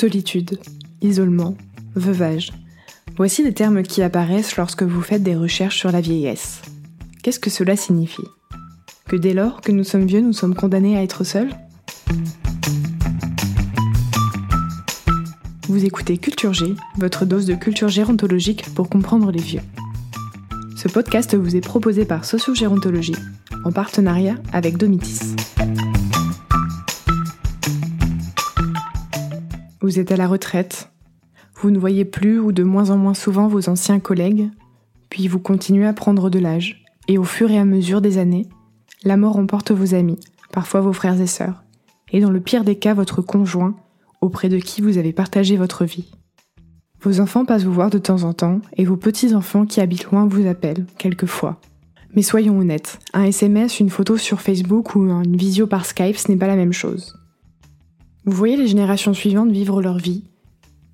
Solitude, isolement, veuvage. Voici les termes qui apparaissent lorsque vous faites des recherches sur la vieillesse. Qu'est-ce que cela signifie? Que dès lors que nous sommes vieux, nous sommes condamnés à être seuls? Vous écoutez Culture G, votre dose de culture gérontologique pour comprendre les vieux. Ce podcast vous est proposé par Sociogérontologie, en partenariat avec Domitis. Vous êtes à la retraite, vous ne voyez plus ou de moins en moins souvent vos anciens collègues, puis vous continuez à prendre de l'âge, et au fur et à mesure des années, la mort emporte vos amis, parfois vos frères et sœurs, et dans le pire des cas votre conjoint, auprès de qui vous avez partagé votre vie. Vos enfants passent vous voir de temps en temps, et vos petits-enfants qui habitent loin vous appellent, quelquefois. Mais soyons honnêtes, un SMS, une photo sur Facebook ou une visio par Skype, ce n'est pas la même chose. Vous voyez les générations suivantes vivre leur vie,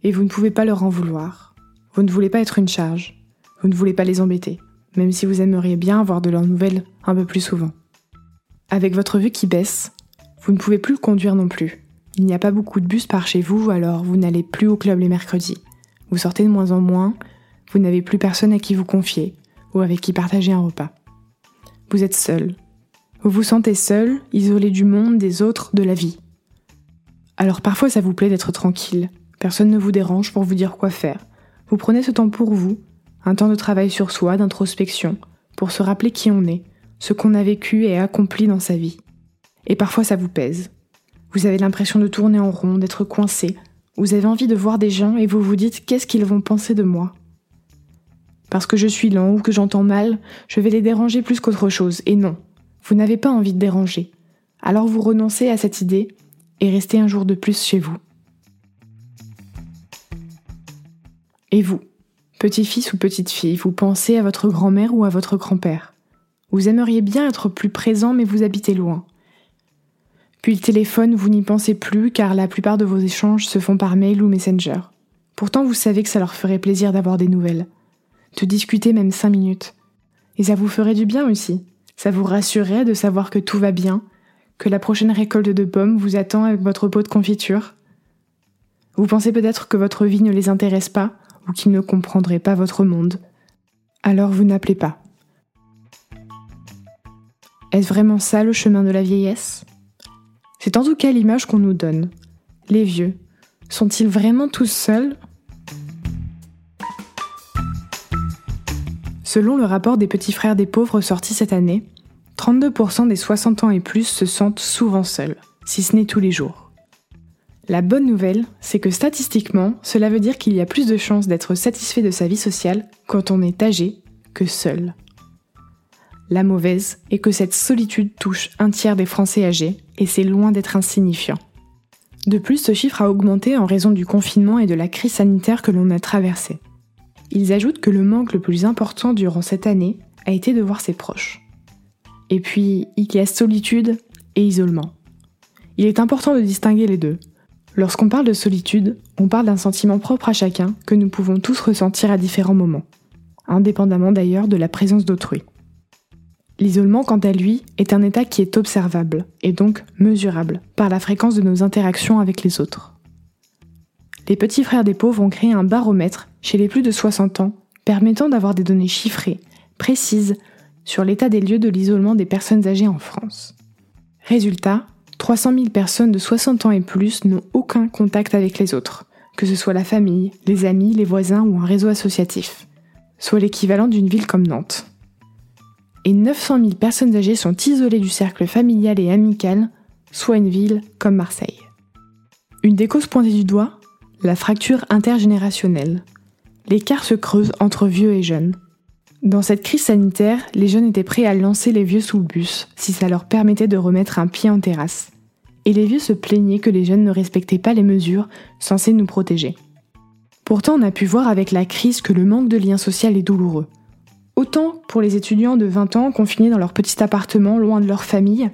et vous ne pouvez pas leur en vouloir. Vous ne voulez pas être une charge. Vous ne voulez pas les embêter, même si vous aimeriez bien avoir de leurs nouvelles un peu plus souvent. Avec votre vue qui baisse, vous ne pouvez plus conduire non plus. Il n'y a pas beaucoup de bus par chez vous, alors vous n'allez plus au club les mercredis. Vous sortez de moins en moins, vous n'avez plus personne à qui vous confier ou avec qui partager un repas. Vous êtes seul. Vous vous sentez seul, isolé du monde, des autres, de la vie. Alors parfois ça vous plaît d'être tranquille, personne ne vous dérange pour vous dire quoi faire. Vous prenez ce temps pour vous, un temps de travail sur soi, d'introspection, pour se rappeler qui on est, ce qu'on a vécu et accompli dans sa vie. Et parfois ça vous pèse. Vous avez l'impression de tourner en rond, d'être coincé. Vous avez envie de voir des gens et vous vous dites qu'est-ce qu'ils vont penser de moi? Parce que je suis lent ou que j'entends mal, je vais les déranger plus qu'autre chose. Et non, vous n'avez pas envie de déranger. Alors vous renoncez à cette idée et rester un jour de plus chez vous. Et vous, petit-fils ou petite-fille, vous pensez à votre grand-mère ou à votre grand-père. Vous aimeriez bien être plus présent mais vous habitez loin. Puis le téléphone, vous n'y pensez plus car la plupart de vos échanges se font par mail ou messenger. Pourtant vous savez que ça leur ferait plaisir d'avoir des nouvelles. De discuter même cinq minutes. Et ça vous ferait du bien aussi. Ça vous rassurerait de savoir que tout va bien, que la prochaine récolte de pommes vous attend avec votre pot de confiture Vous pensez peut-être que votre vie ne les intéresse pas ou qu'ils ne comprendraient pas votre monde. Alors vous n'appelez pas. Est-ce vraiment ça le chemin de la vieillesse? C'est en tout cas l'image qu'on nous donne. Les vieux, sont-ils vraiment tous seuls? Selon le rapport des petits frères des pauvres sorti cette année, 32% des 60 ans et plus se sentent souvent seuls, si ce n'est tous les jours. La bonne nouvelle, c'est que statistiquement, cela veut dire qu'il y a plus de chances d'être satisfait de sa vie sociale quand on est âgé que seul. La mauvaise est que cette solitude touche un tiers des Français âgés et c'est loin d'être insignifiant. De plus, ce chiffre a augmenté en raison du confinement et de la crise sanitaire que l'on a traversée. Ils ajoutent que le manque le plus important durant cette année a été de voir ses proches. Et puis, il solitude et isolement. Il est important de distinguer les deux. Lorsqu'on parle de solitude, on parle d'un sentiment propre à chacun que nous pouvons tous ressentir à différents moments, indépendamment d'ailleurs de la présence d'autrui. L'isolement, quant à lui, est un état qui est observable, et donc mesurable, par la fréquence de nos interactions avec les autres. Les petits frères des pauvres ont créé un baromètre chez les plus de 60 ans, permettant d'avoir des données chiffrées, précises, sur l'état des lieux de l'isolement des personnes âgées en France. Résultat, 300 000 personnes de 60 ans et plus n'ont aucun contact avec les autres, que ce soit la famille, les amis, les voisins ou un réseau associatif, soit l'équivalent d'une ville comme Nantes. Et 900 000 personnes âgées sont isolées du cercle familial et amical, soit une ville comme Marseille. Une des causes pointées du doigt, la fracture intergénérationnelle. L'écart se creuse entre vieux et jeunes. Dans cette crise sanitaire, les jeunes étaient prêts à lancer les vieux sous le bus si ça leur permettait de remettre un pied en terrasse. Et les vieux se plaignaient que les jeunes ne respectaient pas les mesures censées nous protéger. Pourtant, on a pu voir avec la crise que le manque de lien social est douloureux. Autant pour les étudiants de 20 ans confinés dans leur petit appartement loin de leur famille,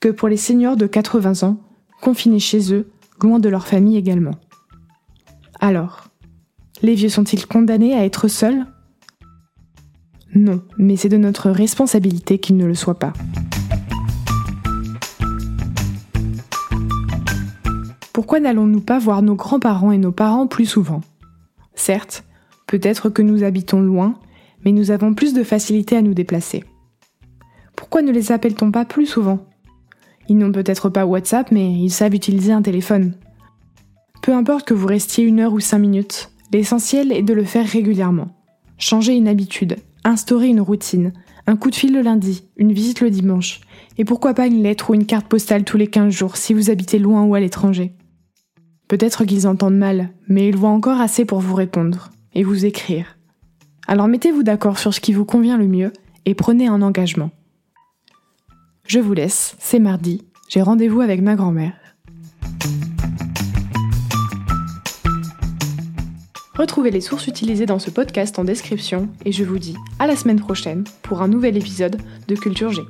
que pour les seniors de 80 ans confinés chez eux, loin de leur famille également. Alors, les vieux sont-ils condamnés à être seuls non, mais c'est de notre responsabilité qu'il ne le soit pas. Pourquoi n'allons-nous pas voir nos grands-parents et nos parents plus souvent? Certes, peut-être que nous habitons loin, mais nous avons plus de facilité à nous déplacer. Pourquoi ne les appelle-t-on pas plus souvent? Ils n'ont peut-être pas WhatsApp, mais ils savent utiliser un téléphone. Peu importe que vous restiez une heure ou cinq minutes, l'essentiel est de le faire régulièrement. Changer une habitude, instaurer une routine, un coup de fil le lundi, une visite le dimanche, et pourquoi pas une lettre ou une carte postale tous les 15 jours si vous habitez loin ou à l'étranger. Peut-être qu'ils entendent mal, mais ils voient encore assez pour vous répondre et vous écrire. Alors mettez-vous d'accord sur ce qui vous convient le mieux et prenez un engagement. Je vous laisse, c'est mardi, j'ai rendez-vous avec ma grand-mère. Retrouvez les sources utilisées dans ce podcast en description et je vous dis à la semaine prochaine pour un nouvel épisode de Culture G.